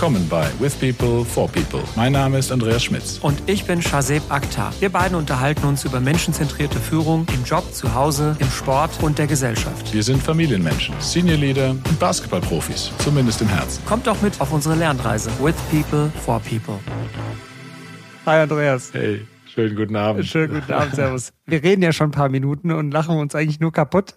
willkommen bei With People for People. Mein Name ist Andreas Schmitz. Und ich bin Shazeb Akhtar. Wir beiden unterhalten uns über menschenzentrierte Führung im Job, zu Hause, im Sport und der Gesellschaft. Wir sind Familienmenschen, Senior Leader und Basketballprofis, zumindest im Herzen. Kommt doch mit auf unsere Lernreise. With People for People. Hi Andreas. Hey. Schönen guten Abend. Schönen guten Abend, Servus. Wir reden ja schon ein paar Minuten und lachen uns eigentlich nur kaputt.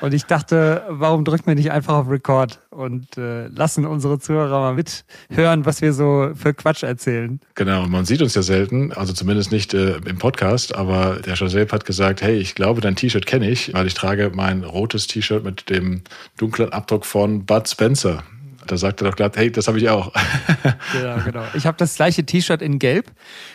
Und ich dachte, warum drücken wir nicht einfach auf Record und äh, lassen unsere Zuhörer mal mithören, was wir so für Quatsch erzählen. Genau, man sieht uns ja selten, also zumindest nicht äh, im Podcast, aber der Shazeb hat gesagt, hey, ich glaube, dein T-Shirt kenne ich, weil ich trage mein rotes T-Shirt mit dem dunklen Abdruck von Bud Spencer. Da sagt er doch glatt, hey, das habe ich auch. genau, genau. Ich habe das gleiche T-Shirt in Gelb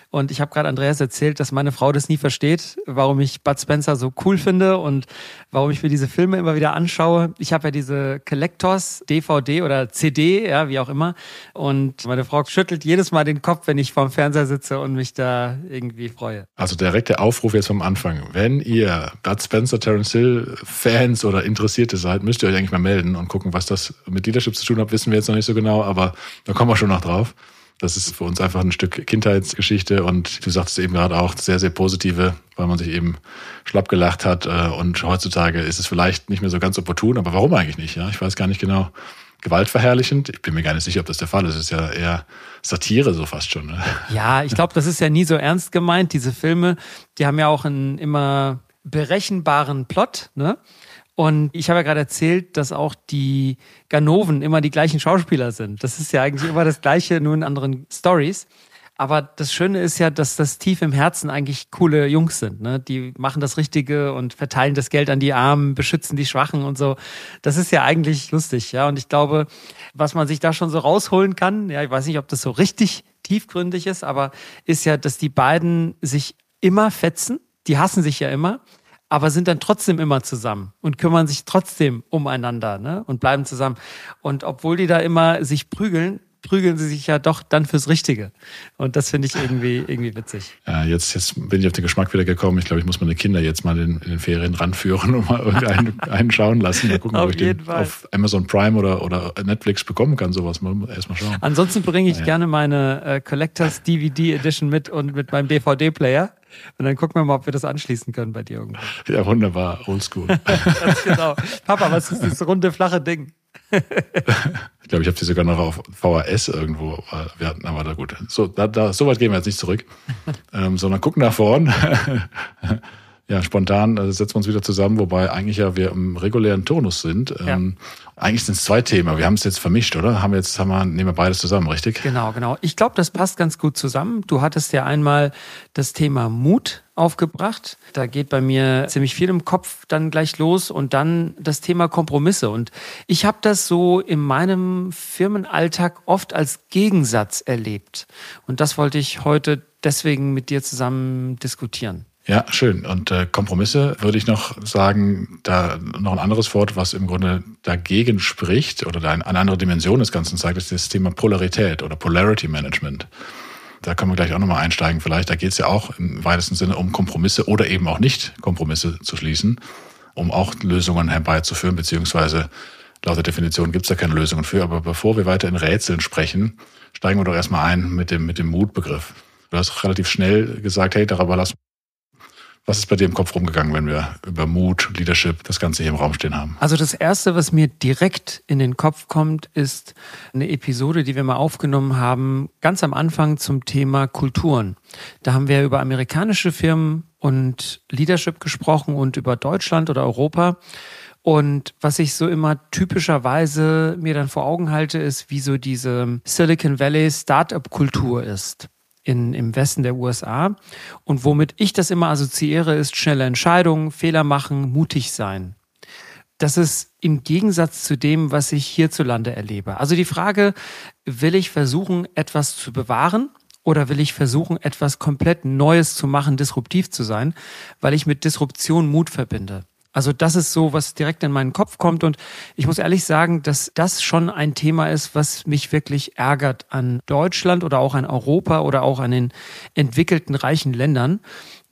und ich habe gerade Andreas erzählt, dass meine Frau das nie versteht, warum ich Bud Spencer so cool finde und warum ich mir diese Filme immer wieder anschaue. Ich habe ja diese Collectors DVD oder CD, ja, wie auch immer. Und meine Frau schüttelt jedes Mal den Kopf, wenn ich vorm Fernseher sitze und mich da irgendwie freue. Also direkt der Aufruf jetzt vom Anfang. Wenn ihr Bud Spencer, Terence Hill Fans oder Interessierte seid, müsst ihr euch eigentlich mal melden und gucken, was das mit Leadership zu tun hat, wissen wir jetzt noch nicht so genau, aber da kommen wir schon noch drauf. Das ist für uns einfach ein Stück Kindheitsgeschichte und du sagtest eben gerade auch sehr, sehr positive, weil man sich eben schlapp gelacht hat äh, und heutzutage ist es vielleicht nicht mehr so ganz opportun, aber warum eigentlich nicht? Ja, ich weiß gar nicht genau. Gewaltverherrlichend? Ich bin mir gar nicht sicher, ob das der Fall ist. Es ist ja eher Satire so fast schon. Ne? Ja, ich glaube, das ist ja nie so ernst gemeint. Diese Filme, die haben ja auch einen immer berechenbaren Plot, ne? Und ich habe ja gerade erzählt, dass auch die Ganoven immer die gleichen Schauspieler sind. Das ist ja eigentlich immer das Gleiche, nur in anderen Stories. Aber das Schöne ist ja, dass das tief im Herzen eigentlich coole Jungs sind. Ne? Die machen das Richtige und verteilen das Geld an die Armen, beschützen die Schwachen und so. Das ist ja eigentlich lustig, ja. Und ich glaube, was man sich da schon so rausholen kann, ja, ich weiß nicht, ob das so richtig tiefgründig ist, aber ist ja, dass die beiden sich immer fetzen. Die hassen sich ja immer aber sind dann trotzdem immer zusammen und kümmern sich trotzdem umeinander ne? und bleiben zusammen. Und obwohl die da immer sich prügeln, prügeln sie sich ja doch dann fürs Richtige. Und das finde ich irgendwie, irgendwie witzig. Ja, jetzt, jetzt bin ich auf den Geschmack wieder gekommen. Ich glaube, ich muss meine Kinder jetzt mal in, in den Ferien ranführen und mal irgendeinen einen schauen lassen. Mal gucken, auf ob ich den Fall. auf Amazon Prime oder, oder Netflix bekommen kann. Sowas mal erstmal schauen. Ansonsten bringe ich ja. gerne meine äh, Collectors DVD Edition mit und mit meinem DVD-Player. Und dann gucken wir mal, ob wir das anschließen können bei dir irgendwo. Ja, wunderbar. Oldschool. Ganz genau. Papa, was ist dieses runde, flache Ding? ich glaube, ich habe sie sogar noch auf VHS irgendwo. Wir hatten, aber da gut. So, da, da, so weit gehen wir jetzt nicht zurück, ähm, sondern gucken nach vorn. Ja, spontan also setzen wir uns wieder zusammen, wobei eigentlich ja wir im regulären Turnus sind. Ja. Ähm, eigentlich sind es zwei Themen. Wir haben es jetzt vermischt, oder? Haben wir jetzt haben wir, nehmen wir beides zusammen, richtig? Genau, genau. Ich glaube, das passt ganz gut zusammen. Du hattest ja einmal das Thema Mut aufgebracht. Da geht bei mir ziemlich viel im Kopf dann gleich los und dann das Thema Kompromisse. Und ich habe das so in meinem Firmenalltag oft als Gegensatz erlebt. Und das wollte ich heute deswegen mit dir zusammen diskutieren. Ja, schön. Und äh, Kompromisse würde ich noch sagen, da noch ein anderes Wort, was im Grunde dagegen spricht oder eine andere Dimension des Ganzen zeigt, ist das Thema Polarität oder Polarity Management. Da können wir gleich auch nochmal einsteigen. Vielleicht, da geht es ja auch im weitesten Sinne um Kompromisse oder eben auch nicht Kompromisse zu schließen, um auch Lösungen herbeizuführen, beziehungsweise laut der Definition gibt es da keine Lösungen für. Aber bevor wir weiter in Rätseln sprechen, steigen wir doch erstmal ein mit dem, mit dem Mutbegriff. Du hast relativ schnell gesagt, hey, darüber lassen was ist bei dir im Kopf rumgegangen, wenn wir über Mut, Leadership, das Ganze hier im Raum stehen haben? Also das Erste, was mir direkt in den Kopf kommt, ist eine Episode, die wir mal aufgenommen haben, ganz am Anfang zum Thema Kulturen. Da haben wir über amerikanische Firmen und Leadership gesprochen und über Deutschland oder Europa. Und was ich so immer typischerweise mir dann vor Augen halte, ist, wie so diese Silicon Valley Startup-Kultur ist in, im Westen der USA. Und womit ich das immer assoziiere, ist schnelle Entscheidungen, Fehler machen, mutig sein. Das ist im Gegensatz zu dem, was ich hierzulande erlebe. Also die Frage, will ich versuchen, etwas zu bewahren oder will ich versuchen, etwas komplett Neues zu machen, disruptiv zu sein, weil ich mit Disruption Mut verbinde. Also das ist so, was direkt in meinen Kopf kommt. Und ich muss ehrlich sagen, dass das schon ein Thema ist, was mich wirklich ärgert an Deutschland oder auch an Europa oder auch an den entwickelten reichen Ländern,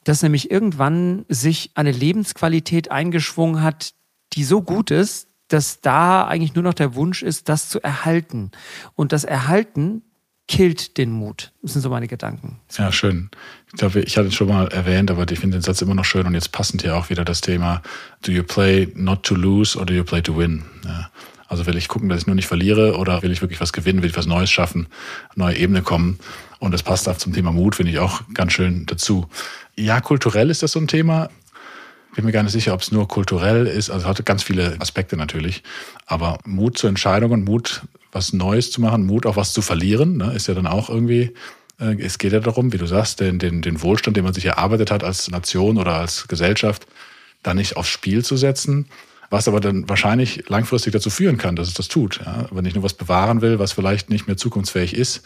dass nämlich irgendwann sich eine Lebensqualität eingeschwungen hat, die so gut ist, dass da eigentlich nur noch der Wunsch ist, das zu erhalten. Und das Erhalten killt den Mut. Das sind so meine Gedanken. Ja, schön. Ich glaube, ich hatte es schon mal erwähnt, aber ich finde den Satz immer noch schön und jetzt passend hier auch wieder das Thema, do you play not to lose or do you play to win? Ja. Also will ich gucken, dass ich nur nicht verliere oder will ich wirklich was gewinnen, will ich was Neues schaffen, neue Ebene kommen. Und das passt auch zum Thema Mut, finde ich auch ganz schön dazu. Ja, kulturell ist das so ein Thema. Bin mir gar nicht sicher, ob es nur kulturell ist. Also hat ganz viele Aspekte natürlich. Aber Mut zur Entscheidung und Mut, was Neues zu machen, Mut auch was zu verlieren, ne, ist ja dann auch irgendwie äh, es geht ja darum, wie du sagst, den, den, den Wohlstand, den man sich erarbeitet hat als Nation oder als Gesellschaft, da nicht aufs Spiel zu setzen, was aber dann wahrscheinlich langfristig dazu führen kann, dass es das tut. Ja? Wenn ich nur was bewahren will, was vielleicht nicht mehr zukunftsfähig ist,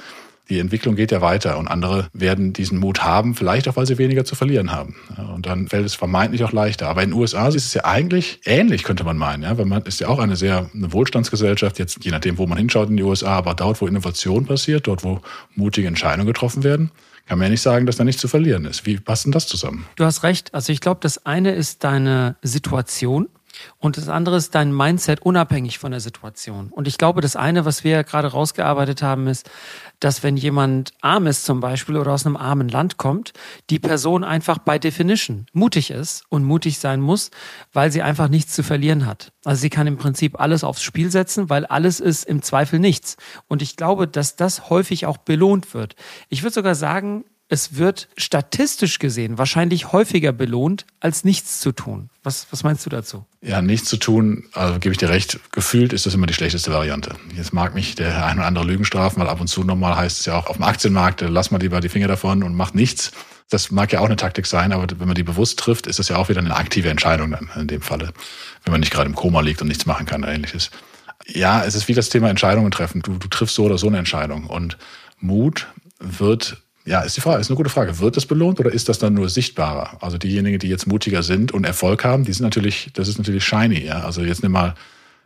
die Entwicklung geht ja weiter und andere werden diesen Mut haben, vielleicht auch, weil sie weniger zu verlieren haben. Und dann fällt es vermeintlich auch leichter. Aber in den USA ist es ja eigentlich ähnlich, könnte man meinen, ja, weil man ist ja auch eine sehr eine Wohlstandsgesellschaft, jetzt je nachdem, wo man hinschaut in die USA, aber dort, wo Innovation passiert, dort, wo mutige Entscheidungen getroffen werden, kann man ja nicht sagen, dass da nichts zu verlieren ist. Wie passt denn das zusammen? Du hast recht. Also ich glaube, das eine ist deine Situation und das andere ist dein Mindset unabhängig von der Situation. Und ich glaube, das eine, was wir gerade rausgearbeitet haben, ist, dass wenn jemand arm ist zum Beispiel oder aus einem armen Land kommt, die Person einfach by definition mutig ist und mutig sein muss, weil sie einfach nichts zu verlieren hat. Also sie kann im Prinzip alles aufs Spiel setzen, weil alles ist im Zweifel nichts. Und ich glaube, dass das häufig auch belohnt wird. Ich würde sogar sagen, es wird statistisch gesehen wahrscheinlich häufiger belohnt, als nichts zu tun. Was, was meinst du dazu? Ja, nichts zu tun, also gebe ich dir recht, gefühlt ist das immer die schlechteste Variante. Jetzt mag mich der ein oder andere Lügen strafen, weil ab und zu nochmal heißt es ja auch auf dem Aktienmarkt, lass mal lieber die Finger davon und mach nichts. Das mag ja auch eine Taktik sein, aber wenn man die bewusst trifft, ist das ja auch wieder eine aktive Entscheidung dann in dem Falle. Wenn man nicht gerade im Koma liegt und nichts machen kann oder ähnliches. Ja, es ist wie das Thema Entscheidungen treffen. Du, du triffst so oder so eine Entscheidung. Und Mut wird ja, ist die Frage, ist eine gute Frage. Wird es belohnt oder ist das dann nur sichtbarer? Also diejenigen, die jetzt mutiger sind und Erfolg haben, die sind natürlich, das ist natürlich shiny, ja. Also jetzt nimm mal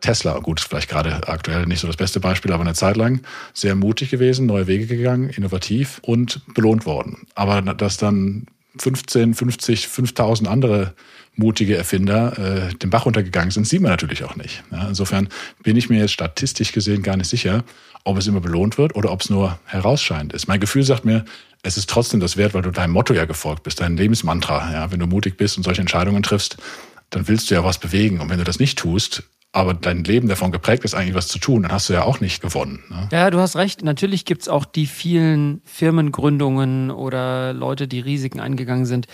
Tesla, gut, vielleicht gerade aktuell nicht so das beste Beispiel, aber eine Zeit lang sehr mutig gewesen, neue Wege gegangen, innovativ und belohnt worden. Aber dass dann 15, 50, 5000 andere mutige Erfinder äh, den Bach runtergegangen sind, sieht man natürlich auch nicht. Ja, insofern bin ich mir jetzt statistisch gesehen gar nicht sicher, ob es immer belohnt wird oder ob es nur herausscheinend ist. Mein Gefühl sagt mir, es ist trotzdem das wert, weil du deinem Motto ja gefolgt bist, dein Lebensmantra. Ja, wenn du mutig bist und solche Entscheidungen triffst, dann willst du ja was bewegen. Und wenn du das nicht tust, aber dein Leben davon geprägt ist, eigentlich was zu tun, dann hast du ja auch nicht gewonnen. Ne? Ja, du hast recht. Natürlich gibt's auch die vielen Firmengründungen oder Leute, die Risiken eingegangen sind,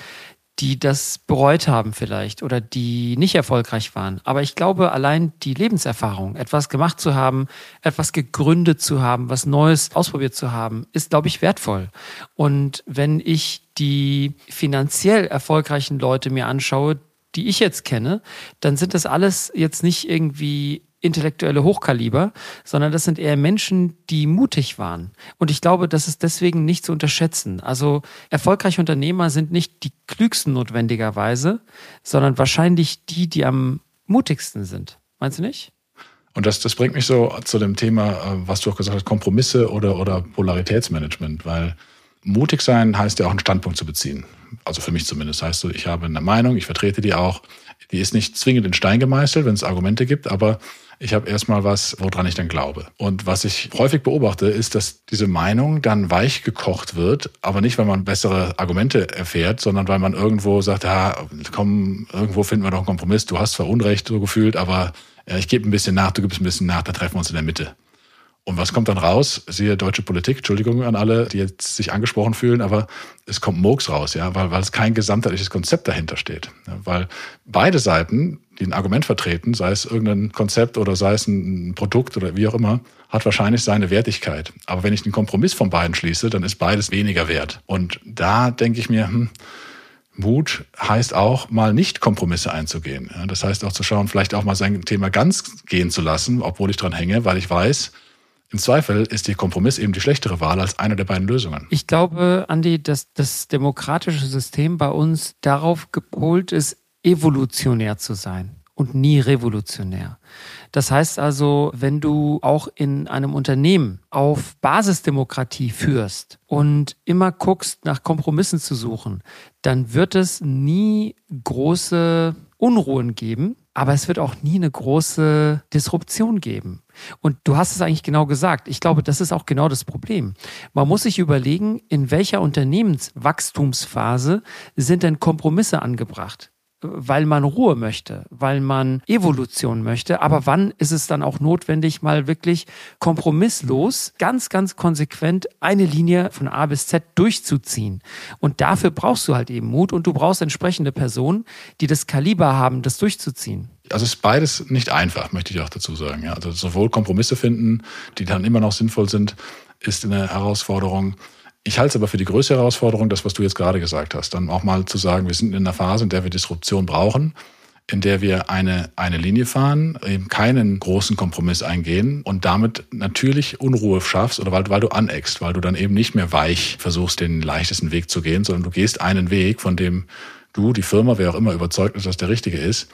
die das bereut haben vielleicht oder die nicht erfolgreich waren. Aber ich glaube, allein die Lebenserfahrung, etwas gemacht zu haben, etwas gegründet zu haben, was Neues ausprobiert zu haben, ist, glaube ich, wertvoll. Und wenn ich die finanziell erfolgreichen Leute mir anschaue, die ich jetzt kenne, dann sind das alles jetzt nicht irgendwie intellektuelle Hochkaliber, sondern das sind eher Menschen, die mutig waren. Und ich glaube, das ist deswegen nicht zu unterschätzen. Also erfolgreiche Unternehmer sind nicht die klügsten notwendigerweise, sondern wahrscheinlich die, die am mutigsten sind. Meinst du nicht? Und das, das bringt mich so zu dem Thema, äh, was du auch gesagt hast, Kompromisse oder, oder Polaritätsmanagement, weil mutig sein heißt ja auch einen Standpunkt zu beziehen. Also für mich zumindest heißt so, ich habe eine Meinung, ich vertrete die auch. Die ist nicht zwingend in Stein gemeißelt, wenn es Argumente gibt, aber ich habe erstmal was, woran ich dann glaube. Und was ich häufig beobachte, ist, dass diese Meinung dann weich gekocht wird, aber nicht, weil man bessere Argumente erfährt, sondern weil man irgendwo sagt, ja, komm, irgendwo finden wir doch einen Kompromiss. Du hast zwar Unrecht so gefühlt, aber ja, ich gebe ein bisschen nach, du gibst ein bisschen nach, da treffen wir uns in der Mitte. Und was kommt dann raus? Siehe deutsche Politik, Entschuldigung an alle, die jetzt sich angesprochen fühlen, aber es kommt Murks raus, ja, weil, weil es kein gesamtheitliches Konzept dahinter steht. Ja, weil beide Seiten, die ein Argument vertreten, sei es irgendein Konzept oder sei es ein Produkt oder wie auch immer, hat wahrscheinlich seine Wertigkeit. Aber wenn ich den Kompromiss von beiden schließe, dann ist beides weniger wert. Und da denke ich mir, hm, Mut heißt auch, mal nicht Kompromisse einzugehen. Ja, das heißt auch zu schauen, vielleicht auch mal sein Thema ganz gehen zu lassen, obwohl ich dran hänge, weil ich weiß, im Zweifel ist der Kompromiss eben die schlechtere Wahl als eine der beiden Lösungen. Ich glaube, Andi, dass das demokratische System bei uns darauf gepolt ist, evolutionär zu sein. Und nie revolutionär. Das heißt also, wenn du auch in einem Unternehmen auf Basisdemokratie führst und immer guckst, nach Kompromissen zu suchen, dann wird es nie große Unruhen geben, aber es wird auch nie eine große Disruption geben. Und du hast es eigentlich genau gesagt. Ich glaube, das ist auch genau das Problem. Man muss sich überlegen, in welcher Unternehmenswachstumsphase sind denn Kompromisse angebracht? Weil man Ruhe möchte, weil man Evolution möchte. Aber wann ist es dann auch notwendig, mal wirklich kompromisslos, ganz, ganz konsequent eine Linie von A bis Z durchzuziehen? Und dafür brauchst du halt eben Mut und du brauchst entsprechende Personen, die das Kaliber haben, das durchzuziehen. Also ist beides nicht einfach, möchte ich auch dazu sagen. Ja, also sowohl Kompromisse finden, die dann immer noch sinnvoll sind, ist eine Herausforderung. Ich halte es aber für die größte Herausforderung, das, was du jetzt gerade gesagt hast, dann auch mal zu sagen, wir sind in einer Phase, in der wir Disruption brauchen, in der wir eine, eine Linie fahren, eben keinen großen Kompromiss eingehen und damit natürlich Unruhe schaffst oder weil, weil du aneckst, weil du dann eben nicht mehr weich versuchst, den leichtesten Weg zu gehen, sondern du gehst einen Weg, von dem du, die Firma, wer auch immer überzeugt ist, dass der richtige ist.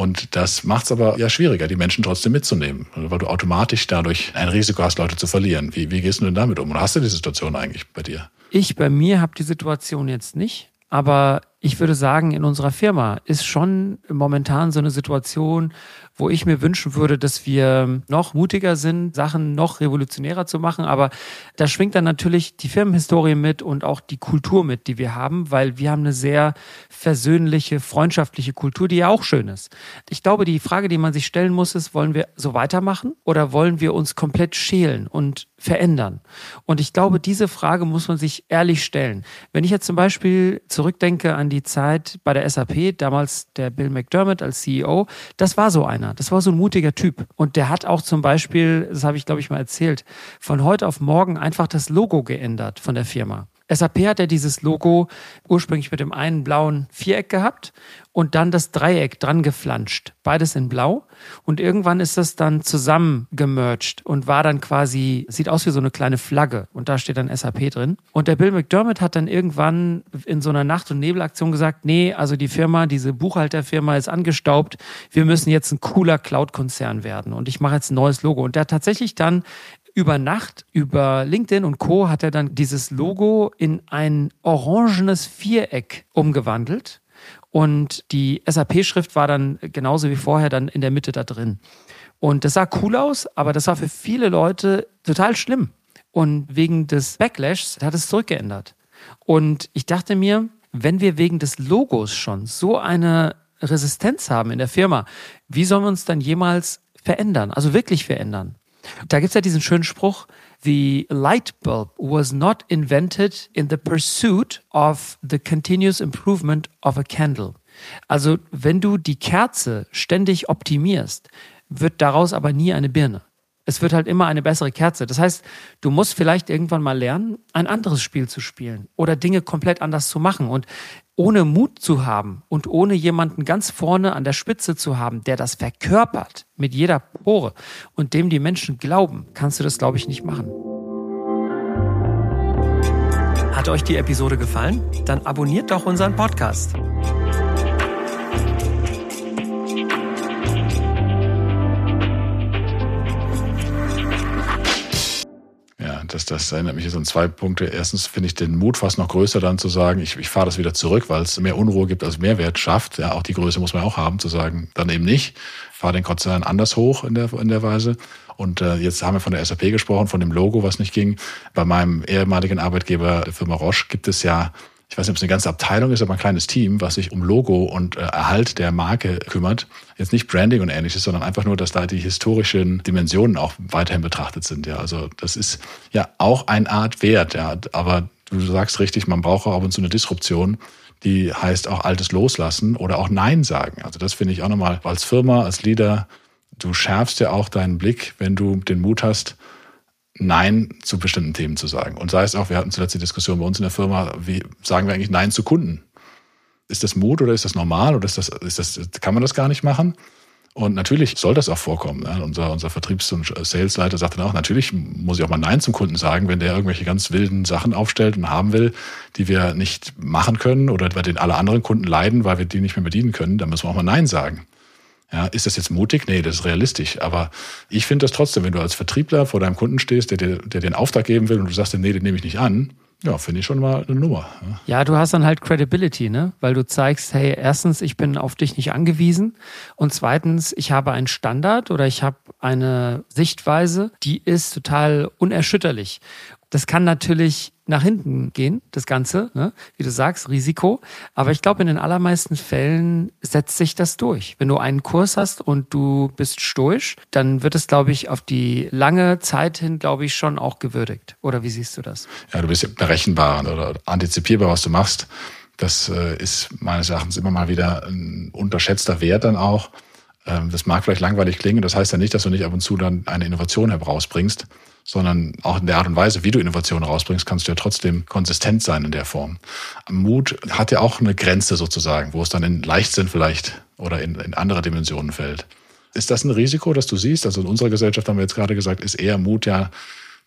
Und das macht es aber ja schwieriger, die Menschen trotzdem mitzunehmen, weil du automatisch dadurch ein Risiko hast, Leute zu verlieren. Wie, wie gehst du denn damit um? Oder hast du die Situation eigentlich bei dir? Ich bei mir habe die Situation jetzt nicht, aber ich würde sagen, in unserer Firma ist schon momentan so eine Situation, wo ich mir wünschen würde, dass wir noch mutiger sind, Sachen noch revolutionärer zu machen. Aber da schwingt dann natürlich die Firmenhistorie mit und auch die Kultur mit, die wir haben, weil wir haben eine sehr versöhnliche, freundschaftliche Kultur, die ja auch schön ist. Ich glaube, die Frage, die man sich stellen muss, ist, wollen wir so weitermachen oder wollen wir uns komplett schälen und verändern? Und ich glaube, diese Frage muss man sich ehrlich stellen. Wenn ich jetzt zum Beispiel zurückdenke an die Zeit bei der SAP, damals der Bill McDermott als CEO, das war so einer. Das war so ein mutiger Typ. Und der hat auch zum Beispiel, das habe ich glaube ich mal erzählt, von heute auf morgen einfach das Logo geändert von der Firma. SAP hat ja dieses Logo ursprünglich mit dem einen blauen Viereck gehabt und dann das Dreieck dran geflanscht. Beides in blau. Und irgendwann ist das dann zusammengemerged und war dann quasi, sieht aus wie so eine kleine Flagge. Und da steht dann SAP drin. Und der Bill McDermott hat dann irgendwann in so einer Nacht- und Nebelaktion gesagt, nee, also die Firma, diese Buchhalterfirma ist angestaubt. Wir müssen jetzt ein cooler Cloud-Konzern werden. Und ich mache jetzt ein neues Logo. Und der hat tatsächlich dann über Nacht, über LinkedIn und Co. hat er dann dieses Logo in ein orangenes Viereck umgewandelt. Und die SAP-Schrift war dann genauso wie vorher dann in der Mitte da drin. Und das sah cool aus, aber das war für viele Leute total schlimm. Und wegen des Backlashs hat es zurückgeändert. Und ich dachte mir, wenn wir wegen des Logos schon so eine Resistenz haben in der Firma, wie sollen wir uns dann jemals verändern? Also wirklich verändern? Da gibt es ja diesen schönen Spruch, the light bulb was not invented in the pursuit of the continuous improvement of a candle. Also wenn du die Kerze ständig optimierst, wird daraus aber nie eine Birne. Es wird halt immer eine bessere Kerze. Das heißt, du musst vielleicht irgendwann mal lernen, ein anderes Spiel zu spielen oder Dinge komplett anders zu machen. Und ohne Mut zu haben und ohne jemanden ganz vorne an der Spitze zu haben, der das verkörpert mit jeder Pore und dem die Menschen glauben, kannst du das, glaube ich, nicht machen. Hat euch die Episode gefallen? Dann abonniert doch unseren Podcast. Das, das erinnert mich jetzt an zwei Punkte. Erstens finde ich den Mut fast noch größer, dann zu sagen, ich, ich fahre das wieder zurück, weil es mehr Unruhe gibt als Mehrwert schafft. Ja, auch die Größe muss man auch haben, zu sagen, dann eben nicht. Fahre den Konzern anders hoch in der, in der Weise. Und äh, jetzt haben wir von der SAP gesprochen, von dem Logo, was nicht ging. Bei meinem ehemaligen Arbeitgeber, der Firma Roche, gibt es ja ich weiß nicht, ob es eine ganze Abteilung ist, aber ein kleines Team, was sich um Logo und äh, Erhalt der Marke kümmert. Jetzt nicht Branding und ähnliches, sondern einfach nur, dass da die historischen Dimensionen auch weiterhin betrachtet sind. Ja, also das ist ja auch eine Art Wert. Ja, aber du sagst richtig, man braucht auch ab und zu eine Disruption. Die heißt auch Altes loslassen oder auch Nein sagen. Also das finde ich auch nochmal als Firma, als Leader. Du schärfst ja auch deinen Blick, wenn du den Mut hast, Nein zu bestimmten Themen zu sagen. Und sei es auch, wir hatten zuletzt die Diskussion bei uns in der Firma, wie sagen wir eigentlich Nein zu Kunden? Ist das Mut oder ist das normal oder ist das, ist das, kann man das gar nicht machen? Und natürlich soll das auch vorkommen. Ja, unser, unser Vertriebs- und Salesleiter sagt dann auch, natürlich muss ich auch mal Nein zum Kunden sagen, wenn der irgendwelche ganz wilden Sachen aufstellt und haben will, die wir nicht machen können oder bei denen alle anderen Kunden leiden, weil wir die nicht mehr bedienen können, dann müssen wir auch mal Nein sagen. Ja, ist das jetzt mutig? Nee, das ist realistisch. Aber ich finde das trotzdem, wenn du als Vertriebler vor deinem Kunden stehst, der dir, der einen Auftrag geben will und du sagst, nee, den nehme ich nicht an, ja, finde ich schon mal eine Nummer. Ja. du hast dann halt Credibility, ne? Weil du zeigst, hey, erstens, ich bin auf dich nicht angewiesen und zweitens, ich habe einen Standard oder ich habe eine Sichtweise, die ist total unerschütterlich. Das kann natürlich nach hinten gehen, das Ganze, ne? wie du sagst, Risiko. Aber ich glaube, in den allermeisten Fällen setzt sich das durch. Wenn du einen Kurs hast und du bist stoisch, dann wird es, glaube ich, auf die lange Zeit hin, glaube ich, schon auch gewürdigt. Oder wie siehst du das? Ja, du bist berechenbar oder antizipierbar, was du machst. Das äh, ist meines Erachtens immer mal wieder ein unterschätzter Wert dann auch. Ähm, das mag vielleicht langweilig klingen. Das heißt ja nicht, dass du nicht ab und zu dann eine Innovation herausbringst sondern auch in der Art und Weise, wie du Innovationen rausbringst, kannst du ja trotzdem konsistent sein in der Form. Mut hat ja auch eine Grenze sozusagen, wo es dann in Leichtsinn vielleicht oder in, in andere Dimensionen fällt. Ist das ein Risiko, das du siehst? Also in unserer Gesellschaft haben wir jetzt gerade gesagt, ist eher Mut ja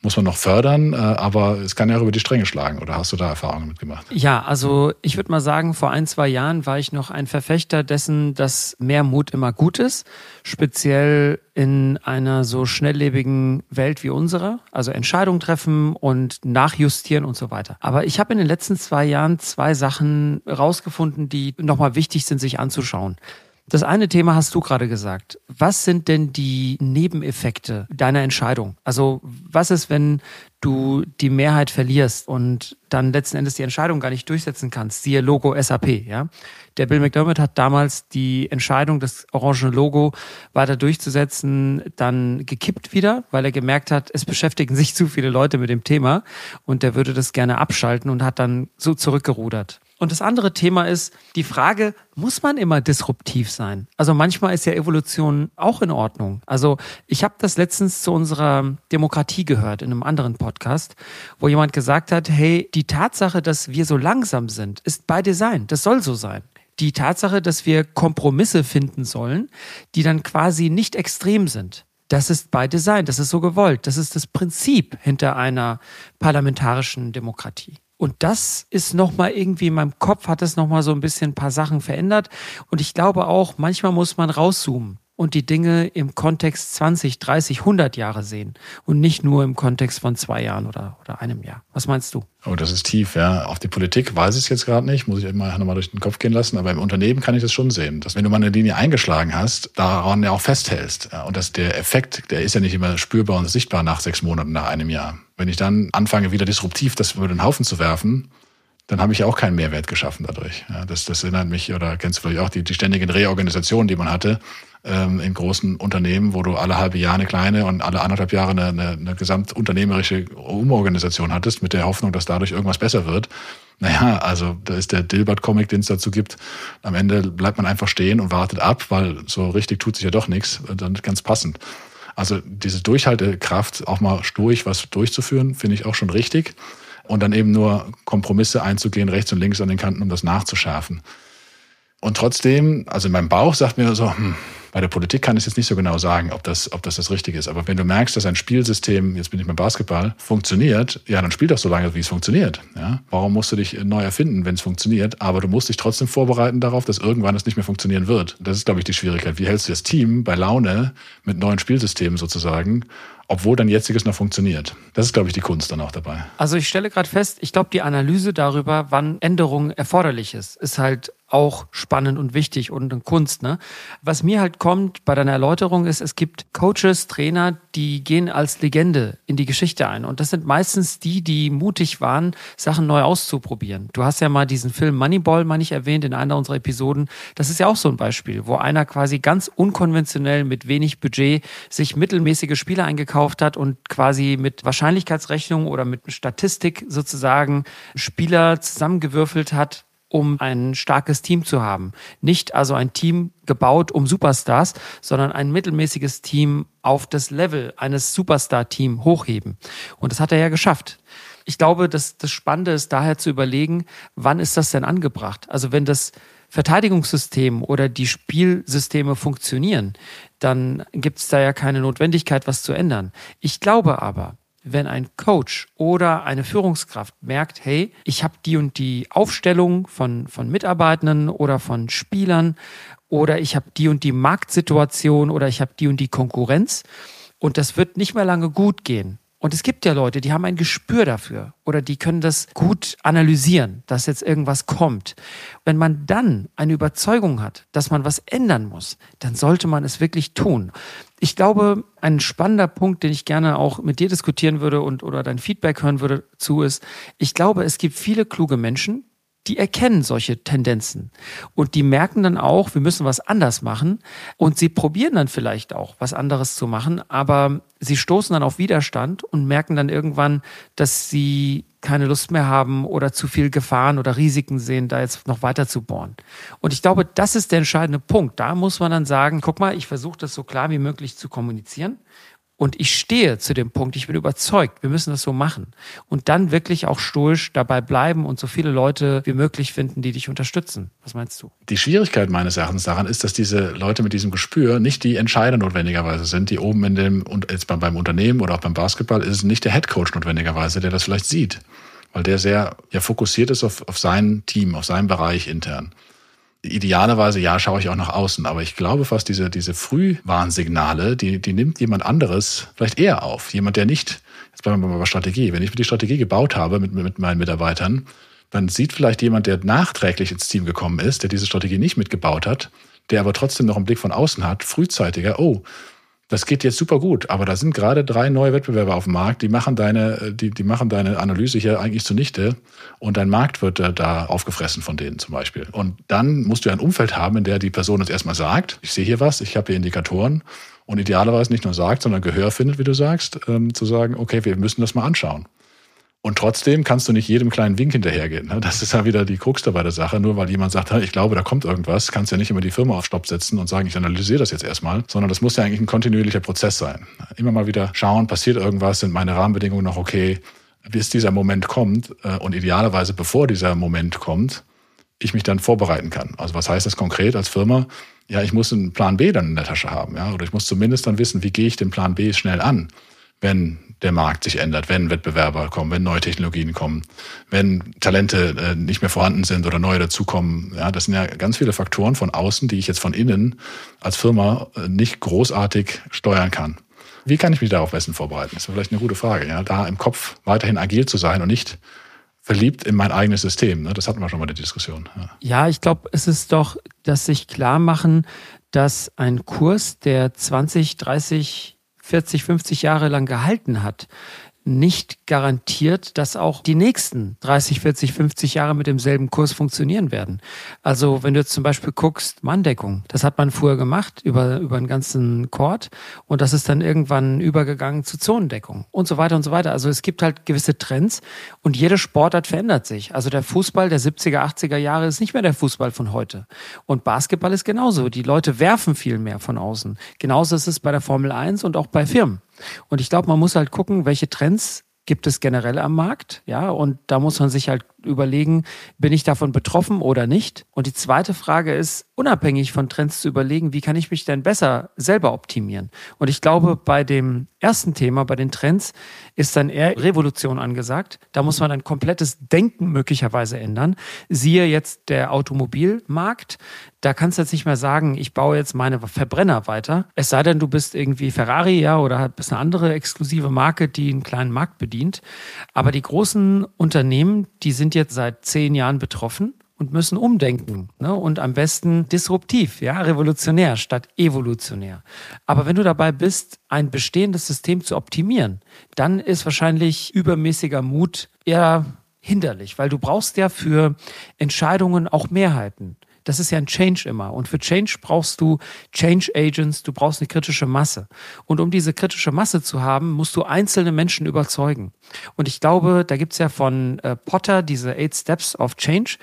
muss man noch fördern, äh, aber es kann ja auch über die Stränge schlagen. Oder hast du da Erfahrungen mitgemacht? Ja, also ich würde mal sagen, vor ein, zwei Jahren war ich noch ein Verfechter dessen, dass mehr Mut immer gut ist, speziell in einer so schnelllebigen Welt wie unserer, also Entscheidungen treffen und nachjustieren und so weiter. Aber ich habe in den letzten zwei Jahren zwei Sachen rausgefunden, die nochmal wichtig sind, sich anzuschauen. Das eine Thema hast du gerade gesagt. Was sind denn die Nebeneffekte deiner Entscheidung? Also was ist, wenn du die Mehrheit verlierst und dann letzten Endes die Entscheidung gar nicht durchsetzen kannst? Siehe Logo SAP, ja? Der Bill McDermott hat damals die Entscheidung, das orange Logo weiter durchzusetzen, dann gekippt wieder, weil er gemerkt hat, es beschäftigen sich zu viele Leute mit dem Thema und der würde das gerne abschalten und hat dann so zurückgerudert. Und das andere Thema ist die Frage, muss man immer disruptiv sein? Also manchmal ist ja Evolution auch in Ordnung. Also ich habe das letztens zu unserer Demokratie gehört in einem anderen Podcast, wo jemand gesagt hat, hey, die Tatsache, dass wir so langsam sind, ist bei Design. Das soll so sein die Tatsache, dass wir Kompromisse finden sollen, die dann quasi nicht extrem sind. Das ist bei Design, das ist so gewollt. Das ist das Prinzip hinter einer parlamentarischen Demokratie. Und das ist nochmal irgendwie in meinem Kopf, hat es nochmal so ein bisschen ein paar Sachen verändert. Und ich glaube auch, manchmal muss man rauszoomen und die Dinge im Kontext 20, 30, 100 Jahre sehen und nicht nur im Kontext von zwei Jahren oder, oder einem Jahr. Was meinst du? Oh, das ist tief, ja. Auf die Politik weiß ich es jetzt gerade nicht, muss ich immer nochmal durch den Kopf gehen lassen, aber im Unternehmen kann ich das schon sehen. Dass wenn du mal eine Linie eingeschlagen hast, daran ja auch festhältst. Und dass der Effekt, der ist ja nicht immer spürbar und sichtbar nach sechs Monaten, nach einem Jahr. Wenn ich dann anfange, wieder disruptiv das über den Haufen zu werfen, dann habe ich auch keinen Mehrwert geschaffen dadurch. Ja, das, das erinnert mich, oder kennst du vielleicht auch die, die ständigen Reorganisationen, die man hatte ähm, in großen Unternehmen, wo du alle halbe Jahre eine kleine und alle anderthalb Jahre eine, eine, eine gesamtunternehmerische Umorganisation hattest, mit der Hoffnung, dass dadurch irgendwas besser wird. Naja, also da ist der Dilbert-Comic, den es dazu gibt. Am Ende bleibt man einfach stehen und wartet ab, weil so richtig tut sich ja doch nichts. Dann ganz passend. Also diese Durchhaltekraft, auch mal durch was durchzuführen, finde ich auch schon richtig. Und dann eben nur Kompromisse einzugehen, rechts und links an den Kanten, um das nachzuschärfen. Und trotzdem, also in meinem Bauch sagt mir so, hm, bei der Politik kann ich jetzt nicht so genau sagen, ob das, ob das das Richtige ist. Aber wenn du merkst, dass ein Spielsystem, jetzt bin ich beim Basketball, funktioniert, ja, dann spiel doch so lange, wie es funktioniert. Ja? Warum musst du dich neu erfinden, wenn es funktioniert? Aber du musst dich trotzdem vorbereiten darauf, dass irgendwann es nicht mehr funktionieren wird. Das ist, glaube ich, die Schwierigkeit. Wie hältst du das Team bei Laune mit neuen Spielsystemen sozusagen obwohl dein jetziges noch funktioniert. Das ist, glaube ich, die Kunst dann auch dabei. Also ich stelle gerade fest, ich glaube, die Analyse darüber, wann Änderungen erforderlich ist, ist halt auch spannend und wichtig und eine Kunst. Ne? Was mir halt kommt bei deiner Erläuterung ist, es gibt Coaches, Trainer, die gehen als Legende in die Geschichte ein. Und das sind meistens die, die mutig waren, Sachen neu auszuprobieren. Du hast ja mal diesen Film Moneyball, meine ich, erwähnt in einer unserer Episoden. Das ist ja auch so ein Beispiel, wo einer quasi ganz unkonventionell mit wenig Budget sich mittelmäßige Spiele eingekauft hat und quasi mit Wahrscheinlichkeitsrechnung oder mit Statistik sozusagen Spieler zusammengewürfelt hat, um ein starkes Team zu haben. Nicht also ein Team gebaut um Superstars, sondern ein mittelmäßiges Team auf das Level eines Superstar-Team hochheben. Und das hat er ja geschafft. Ich glaube, dass das Spannende ist daher zu überlegen, wann ist das denn angebracht? Also wenn das Verteidigungssystem oder die Spielsysteme funktionieren, dann gibt es da ja keine Notwendigkeit, was zu ändern. Ich glaube aber, wenn ein Coach oder eine Führungskraft merkt, hey, ich habe die und die Aufstellung von, von Mitarbeitenden oder von Spielern oder ich habe die und die Marktsituation oder ich habe die und die Konkurrenz und das wird nicht mehr lange gut gehen. Und es gibt ja Leute, die haben ein Gespür dafür oder die können das gut analysieren, dass jetzt irgendwas kommt. Wenn man dann eine Überzeugung hat, dass man was ändern muss, dann sollte man es wirklich tun. Ich glaube, ein spannender Punkt, den ich gerne auch mit dir diskutieren würde und oder dein Feedback hören würde zu ist, ich glaube, es gibt viele kluge Menschen, die erkennen solche Tendenzen und die merken dann auch, wir müssen was anders machen und sie probieren dann vielleicht auch was anderes zu machen, aber sie stoßen dann auf Widerstand und merken dann irgendwann, dass sie keine Lust mehr haben oder zu viel Gefahren oder Risiken sehen, da jetzt noch weiter zu bohren. Und ich glaube, das ist der entscheidende Punkt. Da muss man dann sagen, guck mal, ich versuche das so klar wie möglich zu kommunizieren. Und ich stehe zu dem Punkt, ich bin überzeugt, wir müssen das so machen. Und dann wirklich auch stoisch dabei bleiben und so viele Leute wie möglich finden, die dich unterstützen. Was meinst du? Die Schwierigkeit meines Erachtens daran ist, dass diese Leute mit diesem Gespür nicht die Entscheider notwendigerweise sind, die oben in dem, und jetzt beim Unternehmen oder auch beim Basketball ist nicht der Headcoach notwendigerweise, der das vielleicht sieht. Weil der sehr ja, fokussiert ist auf, auf sein Team, auf seinen Bereich intern idealerweise, ja, schaue ich auch nach außen. Aber ich glaube fast, diese, diese Frühwarnsignale, die, die nimmt jemand anderes vielleicht eher auf. Jemand, der nicht, jetzt bleiben wir mal bei Strategie. Wenn ich die Strategie gebaut habe mit, mit meinen Mitarbeitern, dann sieht vielleicht jemand, der nachträglich ins Team gekommen ist, der diese Strategie nicht mitgebaut hat, der aber trotzdem noch einen Blick von außen hat, frühzeitiger, oh, das geht jetzt super gut, aber da sind gerade drei neue Wettbewerber auf dem Markt, die machen deine, die, die machen deine Analyse hier eigentlich zunichte und dein Markt wird da aufgefressen von denen zum Beispiel. Und dann musst du ein Umfeld haben, in der die Person uns erstmal sagt, ich sehe hier was, ich habe hier Indikatoren und idealerweise nicht nur sagt, sondern Gehör findet, wie du sagst, ähm, zu sagen, okay, wir müssen das mal anschauen. Und trotzdem kannst du nicht jedem kleinen Wink hinterhergehen. Ne? Das ist ja wieder die Krux dabei der Sache. Nur weil jemand sagt, ich glaube, da kommt irgendwas, kannst du ja nicht immer die Firma auf Stopp setzen und sagen, ich analysiere das jetzt erstmal, sondern das muss ja eigentlich ein kontinuierlicher Prozess sein. Immer mal wieder schauen, passiert irgendwas, sind meine Rahmenbedingungen noch okay, bis dieser Moment kommt äh, und idealerweise bevor dieser Moment kommt, ich mich dann vorbereiten kann. Also was heißt das konkret als Firma? Ja, ich muss einen Plan B dann in der Tasche haben, ja, oder ich muss zumindest dann wissen, wie gehe ich den Plan B schnell an, wenn der Markt sich ändert, wenn Wettbewerber kommen, wenn neue Technologien kommen, wenn Talente äh, nicht mehr vorhanden sind oder neue dazukommen. Ja, das sind ja ganz viele Faktoren von außen, die ich jetzt von innen als Firma äh, nicht großartig steuern kann. Wie kann ich mich darauf besten vorbereiten? Das ist vielleicht eine gute Frage. Ja, da im Kopf weiterhin agil zu sein und nicht verliebt in mein eigenes System. Ne? Das hatten wir schon mal die Diskussion. Ja, ja ich glaube, es ist doch, dass sich klar machen, dass ein Kurs, der 20, 30 40, 50 Jahre lang gehalten hat, nicht garantiert, dass auch die nächsten 30, 40, 50 Jahre mit demselben Kurs funktionieren werden. Also wenn du jetzt zum Beispiel guckst, Manndeckung, das hat man früher gemacht über, über einen ganzen Chord und das ist dann irgendwann übergegangen zu Zonendeckung und so weiter und so weiter. Also es gibt halt gewisse Trends und jede Sportart verändert sich. Also der Fußball der 70er, 80er Jahre ist nicht mehr der Fußball von heute. Und Basketball ist genauso. Die Leute werfen viel mehr von außen. Genauso ist es bei der Formel 1 und auch bei Firmen. Und ich glaube, man muss halt gucken, welche Trends gibt es generell am Markt, ja, und da muss man sich halt überlegen, bin ich davon betroffen oder nicht? Und die zweite Frage ist, unabhängig von Trends zu überlegen, wie kann ich mich denn besser selber optimieren? Und ich glaube, bei dem ersten Thema, bei den Trends, ist dann eher Revolution angesagt. Da muss man ein komplettes Denken möglicherweise ändern. Siehe jetzt der Automobilmarkt. Da kannst du jetzt nicht mehr sagen, ich baue jetzt meine Verbrenner weiter. Es sei denn, du bist irgendwie Ferrari, ja, oder bist eine andere exklusive Marke, die einen kleinen Markt bedient. Aber die großen Unternehmen, die sind jetzt seit zehn Jahren betroffen und müssen umdenken. Ne? Und am besten disruptiv, ja, revolutionär statt evolutionär. Aber wenn du dabei bist, ein bestehendes System zu optimieren, dann ist wahrscheinlich übermäßiger Mut eher hinderlich, weil du brauchst ja für Entscheidungen auch Mehrheiten. Das ist ja ein Change immer. Und für Change brauchst du Change Agents, du brauchst eine kritische Masse. Und um diese kritische Masse zu haben, musst du einzelne Menschen überzeugen. Und ich glaube, da gibt's ja von äh, Potter diese Eight Steps of Change.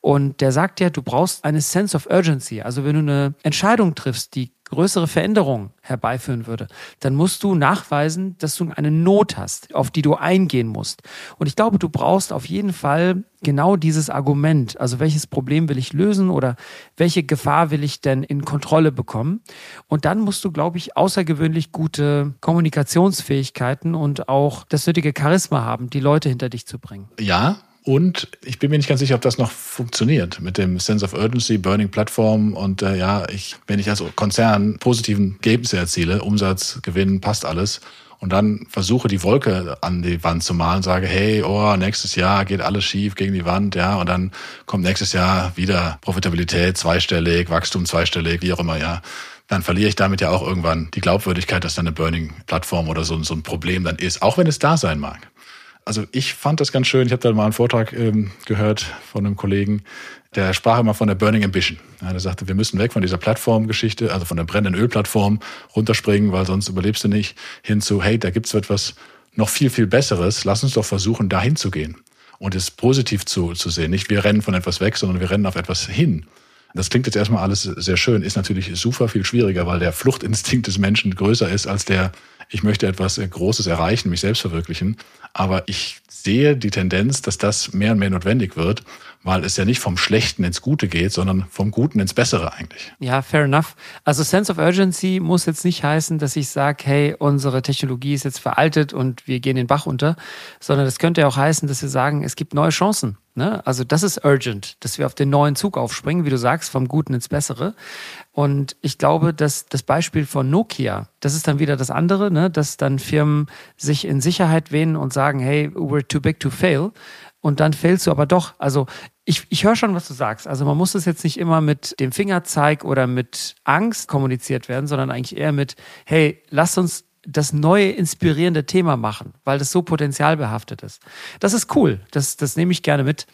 Und der sagt ja, du brauchst eine Sense of Urgency. Also wenn du eine Entscheidung triffst, die größere Veränderungen herbeiführen würde, dann musst du nachweisen, dass du eine Not hast, auf die du eingehen musst. Und ich glaube, du brauchst auf jeden Fall genau dieses Argument. Also welches Problem will ich lösen oder welche Gefahr will ich denn in Kontrolle bekommen? Und dann musst du, glaube ich, außergewöhnlich gute Kommunikationsfähigkeiten und auch das nötige Charisma haben, die Leute hinter dich zu bringen. Ja, und ich bin mir nicht ganz sicher, ob das noch funktioniert mit dem Sense of Urgency, Burning Platform. Und äh, ja, ich, wenn ich als Konzern positiven Ergebnisse erziele, Umsatz, Gewinn, passt alles. Und dann versuche die Wolke an die Wand zu malen, sage, hey, oh, nächstes Jahr geht alles schief gegen die Wand, ja, und dann kommt nächstes Jahr wieder Profitabilität zweistellig, Wachstum zweistellig, wie auch immer, ja dann verliere ich damit ja auch irgendwann die Glaubwürdigkeit, dass dann eine Burning-Plattform oder so, so ein Problem dann ist, auch wenn es da sein mag also ich fand das ganz schön. Ich habe da mal einen Vortrag ähm, gehört von einem Kollegen, der sprach immer von der Burning Ambition. Ja, der sagte, wir müssen weg von dieser Plattformgeschichte, also von der brennenden Ölplattform runterspringen, weil sonst überlebst du nicht, hin zu, hey, da gibt's etwas noch viel, viel Besseres. Lass uns doch versuchen, dahin zu gehen und es positiv zu, zu sehen. Nicht wir rennen von etwas weg, sondern wir rennen auf etwas hin. Das klingt jetzt erstmal alles sehr schön, ist natürlich super viel schwieriger, weil der Fluchtinstinkt des Menschen größer ist als der, ich möchte etwas Großes erreichen, mich selbst verwirklichen. Aber ich sehe die Tendenz, dass das mehr und mehr notwendig wird, weil es ja nicht vom Schlechten ins Gute geht, sondern vom Guten ins Bessere eigentlich. Ja, fair enough. Also Sense of Urgency muss jetzt nicht heißen, dass ich sage, hey, unsere Technologie ist jetzt veraltet und wir gehen den Bach unter, sondern das könnte auch heißen, dass wir sagen, es gibt neue Chancen. Ne? Also das ist urgent, dass wir auf den neuen Zug aufspringen, wie du sagst, vom Guten ins Bessere. Und ich glaube, dass das Beispiel von Nokia, das ist dann wieder das andere, ne? dass dann Firmen sich in Sicherheit wähnen und sagen, hey, we're too big to fail und dann fällst du aber doch. Also ich, ich höre schon, was du sagst. Also man muss es jetzt nicht immer mit dem Fingerzeig oder mit Angst kommuniziert werden, sondern eigentlich eher mit, hey, lass uns das neue inspirierende Thema machen, weil das so potenzialbehaftet ist. Das ist cool. Das, das nehme ich gerne mit.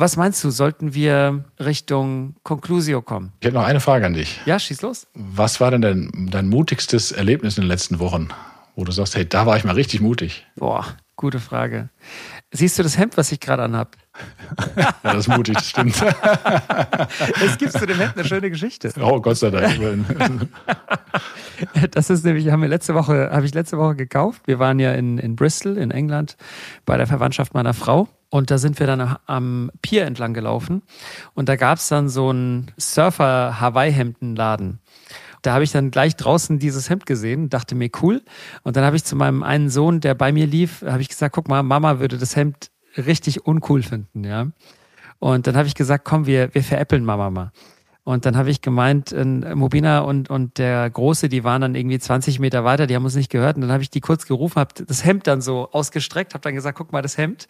Was meinst du, sollten wir Richtung Conclusio kommen? Ich hätte noch eine Frage an dich. Ja, schieß los. Was war denn dein, dein mutigstes Erlebnis in den letzten Wochen, wo du sagst, hey, da war ich mal richtig mutig? Boah, gute Frage. Siehst du das Hemd, was ich gerade anhab? ja, das ist mutig, das stimmt. es gibt zu dem Hemd eine schöne Geschichte. Oh, Gott sei Dank. das ist nämlich, haben wir letzte Woche, habe ich letzte Woche gekauft. Wir waren ja in, in Bristol, in England, bei der Verwandtschaft meiner Frau. Und da sind wir dann am Pier entlang gelaufen. Und da gab es dann so einen Surfer-Hawaii-Hemdenladen. Da habe ich dann gleich draußen dieses Hemd gesehen, dachte mir cool. Und dann habe ich zu meinem einen Sohn, der bei mir lief, habe ich gesagt, guck mal, Mama würde das Hemd richtig uncool finden, ja. Und dann habe ich gesagt, komm, wir, wir veräppeln Mama mal. Und dann habe ich gemeint, Mobina und, und der Große, die waren dann irgendwie 20 Meter weiter, die haben uns nicht gehört. Und dann habe ich die kurz gerufen, habe das Hemd dann so ausgestreckt, habe dann gesagt, guck mal, das Hemd.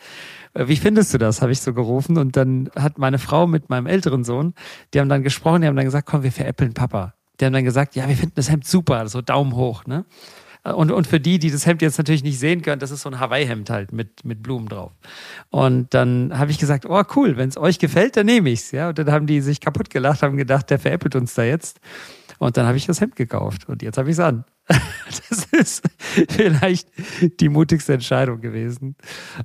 Äh, wie findest du das? Habe ich so gerufen. Und dann hat meine Frau mit meinem älteren Sohn, die haben dann gesprochen, die haben dann gesagt, komm, wir veräppeln Papa. Die haben dann gesagt, ja, wir finden das Hemd super, so Daumen hoch, ne? Und, und für die, die das Hemd jetzt natürlich nicht sehen können, das ist so ein Hawaii-Hemd halt mit, mit Blumen drauf. Und dann habe ich gesagt, oh cool, wenn es euch gefällt, dann nehme ich's. Ja, und dann haben die sich kaputt gelacht, haben gedacht, der veräppelt uns da jetzt. Und dann habe ich das Hemd gekauft und jetzt habe ich es an. Das ist vielleicht die mutigste Entscheidung gewesen.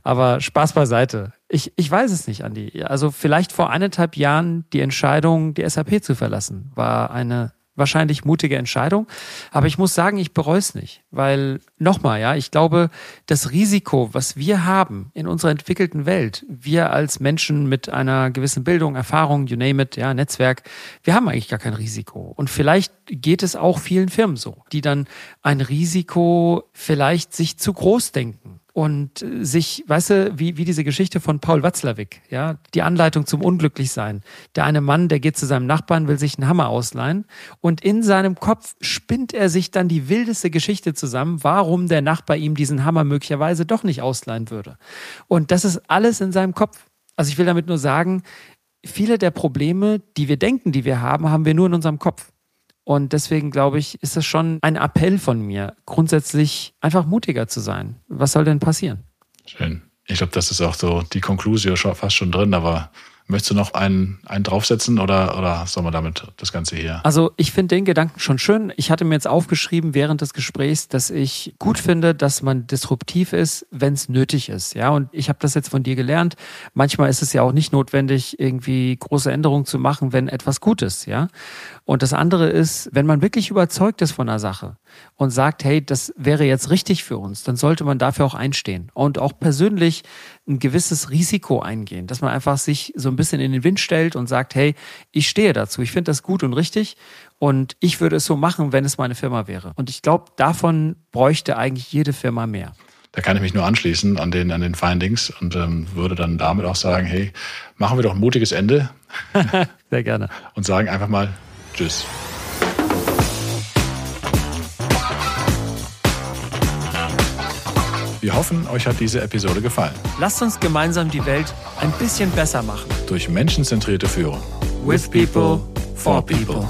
Aber Spaß beiseite. Ich, ich weiß es nicht, Andi. Also vielleicht vor eineinhalb Jahren die Entscheidung, die SAP zu verlassen, war eine wahrscheinlich mutige Entscheidung. Aber ich muss sagen, ich bereue es nicht. Weil, nochmal, ja, ich glaube, das Risiko, was wir haben in unserer entwickelten Welt, wir als Menschen mit einer gewissen Bildung, Erfahrung, you name it, ja, Netzwerk, wir haben eigentlich gar kein Risiko. Und vielleicht geht es auch vielen Firmen so, die dann ein Risiko vielleicht sich zu groß denken und äh, sich, weißt du, wie, wie diese Geschichte von Paul Watzlawick, ja, die Anleitung zum Unglücklichsein. Der eine Mann, der geht zu seinem Nachbarn, will sich einen Hammer ausleihen und in seinem Kopf spinnt er sich dann die wildeste Geschichte zusammen, warum der Nachbar ihm diesen Hammer möglicherweise doch nicht ausleihen würde. Und das ist alles in seinem Kopf. Also ich will damit nur sagen, viele der Probleme, die wir denken, die wir haben, haben wir nur in unserem Kopf. Und deswegen glaube ich, ist das schon ein Appell von mir, grundsätzlich einfach mutiger zu sein. Was soll denn passieren? Schön. Ich glaube, das ist auch so die Konklusion fast schon drin, aber Möchtest du noch einen, einen draufsetzen oder, oder sollen wir damit das Ganze hier? Also ich finde den Gedanken schon schön. Ich hatte mir jetzt aufgeschrieben während des Gesprächs, dass ich gut finde, dass man disruptiv ist, wenn es nötig ist. Ja, und ich habe das jetzt von dir gelernt. Manchmal ist es ja auch nicht notwendig, irgendwie große Änderungen zu machen, wenn etwas gut ist. Ja. Und das andere ist, wenn man wirklich überzeugt ist von einer Sache und sagt, hey, das wäre jetzt richtig für uns, dann sollte man dafür auch einstehen und auch persönlich ein gewisses Risiko eingehen, dass man einfach sich so ein bisschen in den Wind stellt und sagt, hey, ich stehe dazu, ich finde das gut und richtig und ich würde es so machen, wenn es meine Firma wäre. Und ich glaube, davon bräuchte eigentlich jede Firma mehr. Da kann ich mich nur anschließen an den, an den Findings und ähm, würde dann damit auch sagen, hey, machen wir doch ein mutiges Ende. Sehr gerne. Und sagen einfach mal Tschüss. Wir hoffen, euch hat diese Episode gefallen. Lasst uns gemeinsam die Welt ein bisschen besser machen. Durch menschenzentrierte Führung. With people, for people.